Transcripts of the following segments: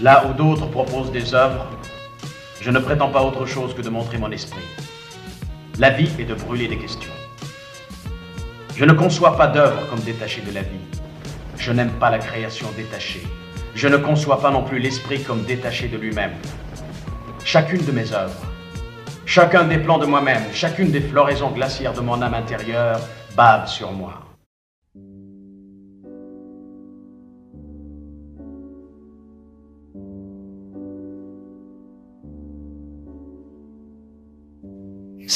Là où d'autres proposent des œuvres, je ne prétends pas autre chose que de montrer mon esprit. La vie est de brûler des questions. Je ne conçois pas d'œuvre comme détachée de la vie. Je n'aime pas la création détachée. Je ne conçois pas non plus l'esprit comme détaché de lui-même. Chacune de mes œuvres, chacun des plans de moi-même, chacune des floraisons glaciaires de mon âme intérieure bave sur moi.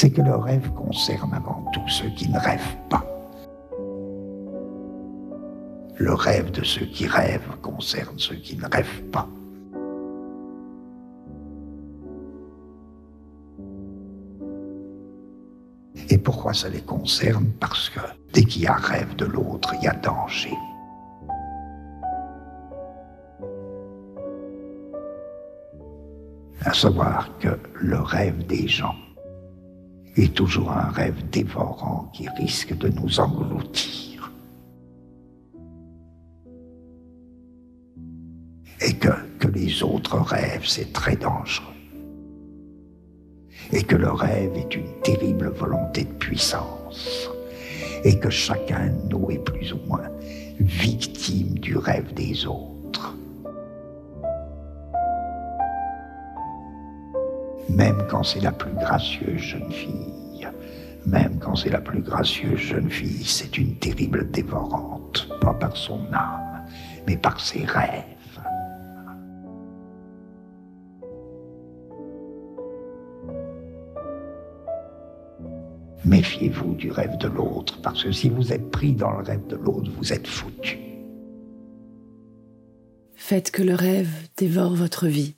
C'est que le rêve concerne avant tout ceux qui ne rêvent pas. Le rêve de ceux qui rêvent concerne ceux qui ne rêvent pas. Et pourquoi ça les concerne? Parce que dès qu'il y a rêve de l'autre, il y a danger. À savoir que le rêve des gens est toujours un rêve dévorant qui risque de nous engloutir. Et que, que les autres rêvent, c'est très dangereux. Et que le rêve est une terrible volonté de puissance. Et que chacun de nous est plus ou moins victime du rêve des autres. Même quand c'est la plus gracieuse jeune fille, même quand c'est la plus gracieuse jeune fille, c'est une terrible dévorante, pas par son âme, mais par ses rêves. Méfiez-vous du rêve de l'autre, parce que si vous êtes pris dans le rêve de l'autre, vous êtes foutu. Faites que le rêve dévore votre vie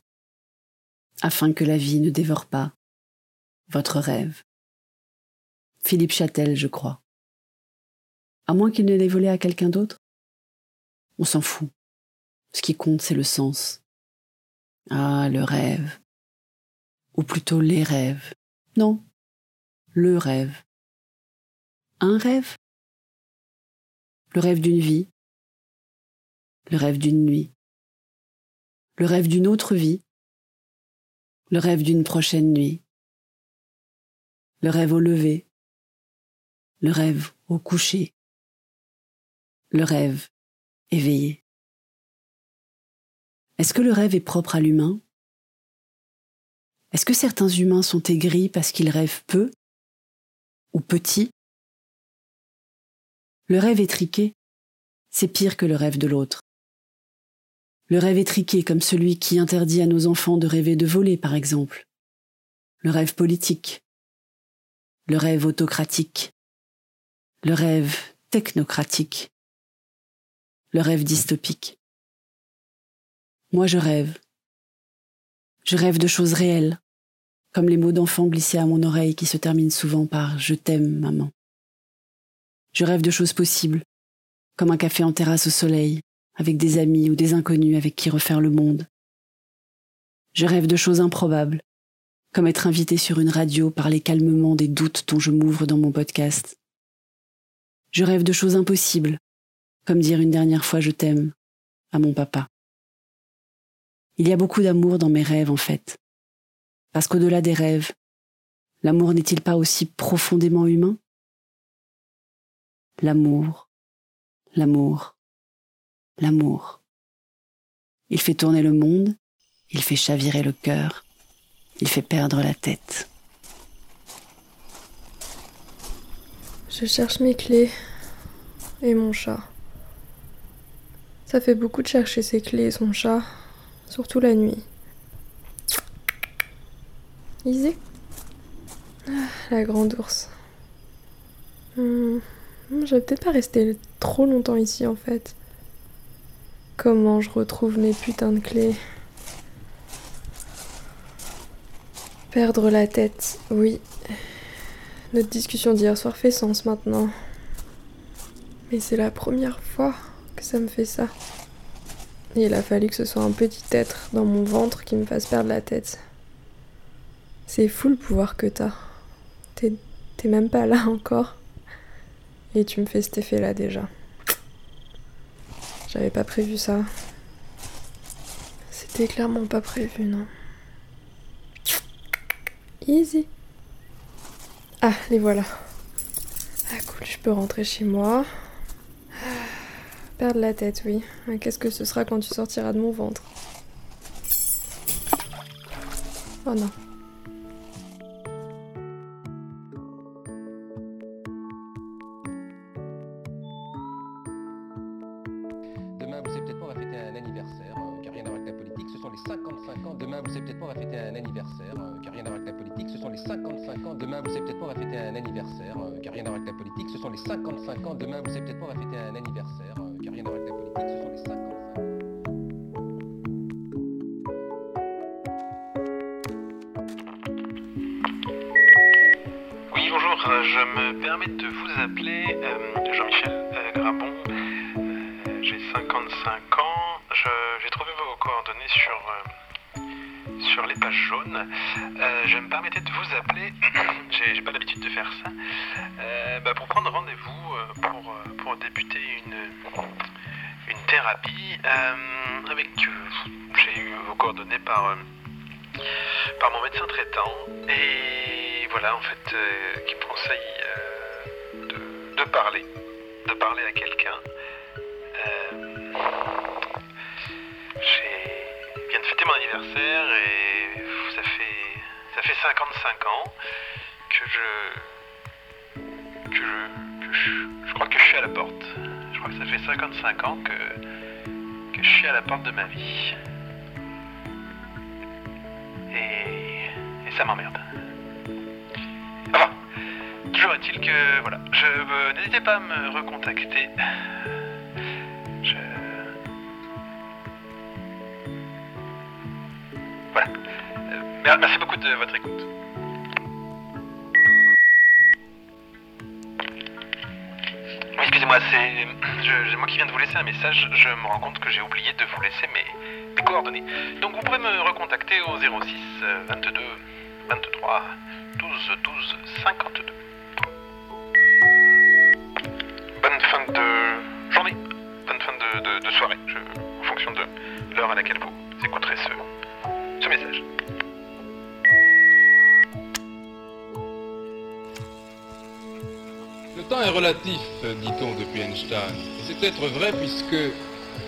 afin que la vie ne dévore pas votre rêve. Philippe Châtel, je crois. À moins qu'il ne l'ait volé à quelqu'un d'autre? On s'en fout. Ce qui compte, c'est le sens. Ah, le rêve. Ou plutôt les rêves. Non, le rêve. Un rêve? Le rêve d'une vie. Le rêve d'une nuit. Le rêve d'une autre vie le rêve d'une prochaine nuit, le rêve au lever, le rêve au coucher, le rêve éveillé. Est-ce que le rêve est propre à l'humain? Est-ce que certains humains sont aigris parce qu'ils rêvent peu ou petit Le rêve étriqué, c'est pire que le rêve de l'autre. Le rêve étriqué comme celui qui interdit à nos enfants de rêver de voler, par exemple. Le rêve politique. Le rêve autocratique. Le rêve technocratique. Le rêve dystopique. Moi, je rêve. Je rêve de choses réelles, comme les mots d'enfant glissés à mon oreille qui se terminent souvent par Je t'aime, maman. Je rêve de choses possibles, comme un café en terrasse au soleil, avec des amis ou des inconnus avec qui refaire le monde. Je rêve de choses improbables, comme être invité sur une radio, parler calmement des doutes dont je m'ouvre dans mon podcast. Je rêve de choses impossibles, comme dire une dernière fois je t'aime à mon papa. Il y a beaucoup d'amour dans mes rêves en fait, parce qu'au-delà des rêves, l'amour n'est-il pas aussi profondément humain? L'amour, l'amour, l'amour. Il fait tourner le monde, il fait chavirer le cœur, il fait perdre la tête. Je cherche mes clés et mon chat. Ça fait beaucoup de chercher ses clés et son chat, surtout la nuit. Isée ah, La grande ours. Hmm, je vais peut-être pas rester trop longtemps ici en fait. Comment je retrouve mes putains de clés? Perdre la tête, oui. Notre discussion d'hier soir fait sens maintenant. Mais c'est la première fois que ça me fait ça. il a fallu que ce soit un petit être dans mon ventre qui me fasse perdre la tête. C'est fou le pouvoir que t'as. T'es, même pas là encore. Et tu me fais cet effet là déjà. J'avais pas prévu ça. C'était clairement pas prévu, non. Easy. Ah, les voilà. Ah cool, je peux rentrer chez moi. Ah, perdre la tête, oui. Qu'est-ce que ce sera quand tu sortiras de mon ventre? Oh non. Anniversaire euh, qui n'a rien à la politique. Ce sont les 55 ans. Demain, vous savez peut-être pas, on va fêter un anniversaire euh, qui n'a rien à la politique. Ce sont les 55 ans. Oui, bonjour, euh, je me permets de vous appeler euh, Jean-Michel euh, Grabon. J'ai 55 ans. J'ai trouvé vos coordonnées sur, sur les pages jaunes. Euh, je me permettais de vous appeler, j'ai pas l'habitude de faire ça, euh, bah, pour prendre rendez-vous euh, pour, débuter une, thérapie avec. j'ai eu vos coordonnées par. mon médecin traitant et voilà en fait qui me conseille parler de parler à quelqu'un mon anniversaire et ça fait ça fait 55 ans que je que je, je crois que je suis à la porte je crois que ça fait 55 ans que que je suis à la porte de ma vie et, et ça m'emmerde. Enfin, toujours est-il que voilà, je n'hésitez pas à me recontacter. Merci beaucoup de votre écoute. Excusez-moi, c'est moi qui viens de vous laisser un message. Je me rends compte que j'ai oublié de vous laisser mes, coordonnées. Donc vous pourrez me recontacter au 06 euh, 22 23 12 12 52. Bonne fin de journée, bonne fin de, soirée, en fonction de l'heure à laquelle vous écouterez ce, ce message. Temps est relatif, dit-on depuis Einstein. C'est peut-être vrai puisque,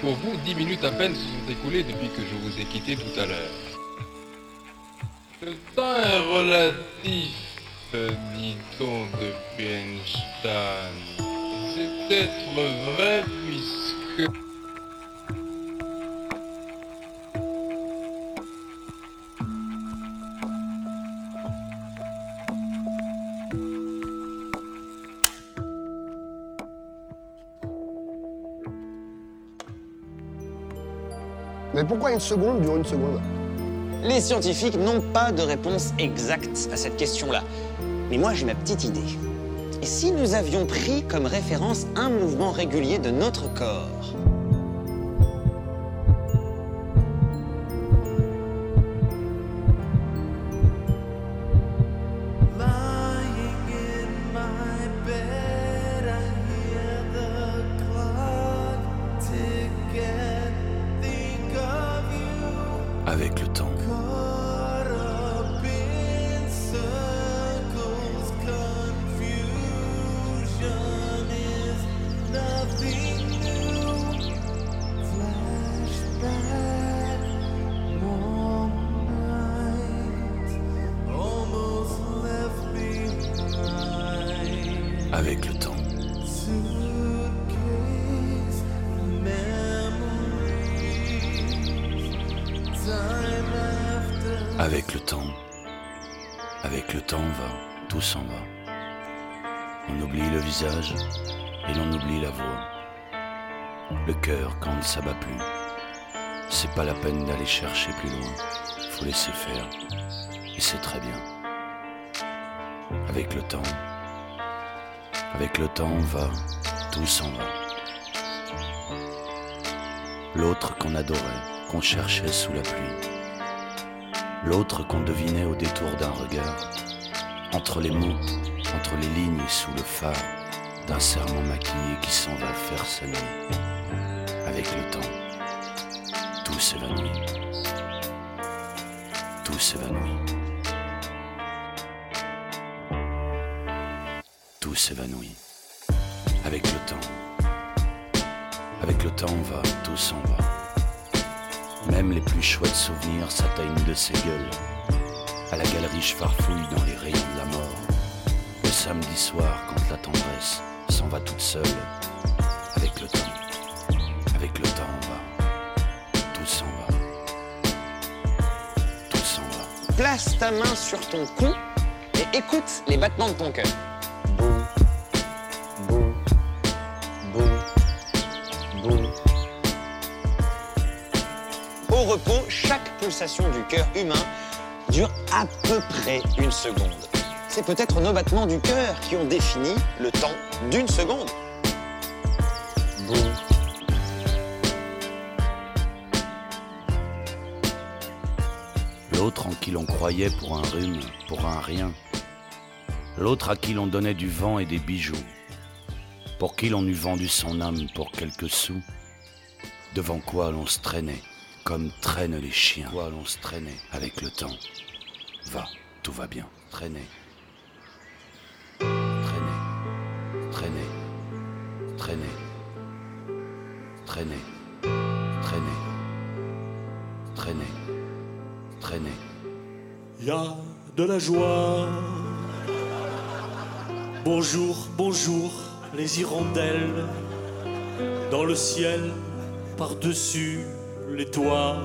pour vous, dix minutes à peine se sont écoulées depuis que je vous ai quitté tout à l'heure. Le temps est relatif, dit-on depuis Einstein. C'est peut-être vrai puisque... Mais pourquoi une seconde dure une seconde? Les scientifiques n'ont pas de réponse exacte à cette question-là. Mais moi, j'ai ma petite idée. Et si nous avions pris comme référence un mouvement régulier de notre corps? Avec le temps va, tout s'en va. On oublie le visage et l'on oublie la voix. Le cœur quand ne s'abat plus. C'est pas la peine d'aller chercher plus loin. Faut laisser faire. Et c'est très bien. Avec le temps, avec le temps va, tout s'en va. L'autre qu'on adorait, qu'on cherchait sous la pluie. L'autre qu'on devinait au détour d'un regard. Entre les mots, entre les lignes sous le phare d'un serment maquillé qui s'en va faire sa nuit. Avec le temps, tout s'évanouit. Tout s'évanouit. Tout s'évanouit. Avec le temps. Avec le temps, on va, tout s'en va. Même les plus chouettes souvenirs s'atteignent de ses gueules. À la galerie, je farfouille dans les rayons de la mort. Le samedi soir, quand la tendresse s'en va toute seule. Avec le temps. Avec le temps, on va. Tout s'en va. Tout s'en va. Place ta main sur ton cou et écoute les battements de ton cœur. Chaque pulsation du cœur humain dure à peu près une seconde. C'est peut-être nos battements du cœur qui ont défini le temps d'une seconde. L'autre en qui l'on croyait pour un rhume, pour un rien. L'autre à qui l'on donnait du vent et des bijoux. Pour qui l'on eût vendu son âme pour quelques sous. Devant quoi l'on se traînait, comme traînent les chiens. Quoi l'on se traînait avec le temps. Va, tout va bien. Traîner. Traîner. Traîner. Traîner. Traîner. Traîner. Traîner. Traîner. Y a de la joie. Bonjour, bonjour, les hirondelles. Dans le ciel, par-dessus les toits.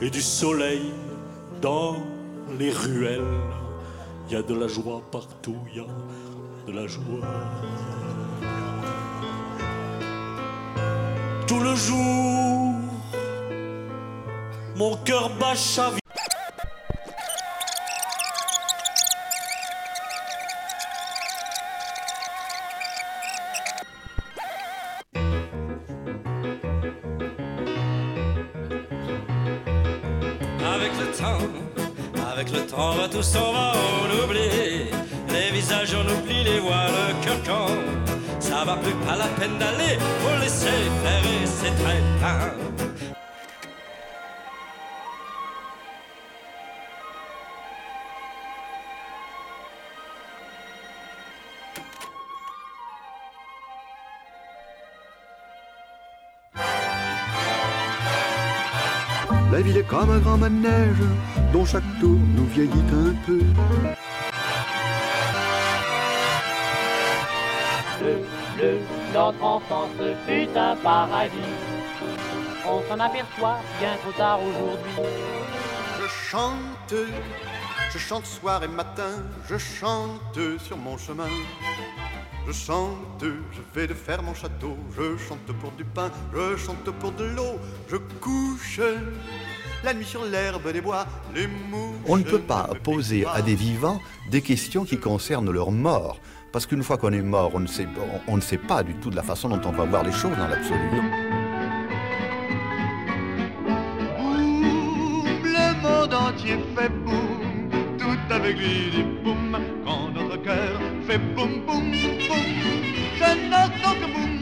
Et du soleil dans les ruelles. Y a de la joie partout, y a de la joie. Tout le jour, mon cœur bat chavire. Faut laisser faire et c'est très bien. La ville est comme un grand manège dont chaque tour nous vieillit un peu. Bleu, notre enfance fut un paradis. On s'en aperçoit bien trop tard aujourd'hui. Je chante, je chante soir et matin, je chante sur mon chemin. Je chante, je vais de faire mon château, je chante pour du pain, je chante pour de l'eau, je couche la nuit sur l'herbe des bois, les mouches. On ne peut pas poser à des vivants des questions qui concernent leur mort. Parce qu'une fois qu'on est mort, on ne, sait, on, on ne sait pas du tout de la façon dont on va voir les choses dans l'absolu. Boum, le monde entier fait boum, tout avec lui dit boum, quand notre cœur fait boum, boum, boum. Je n'entends que boum,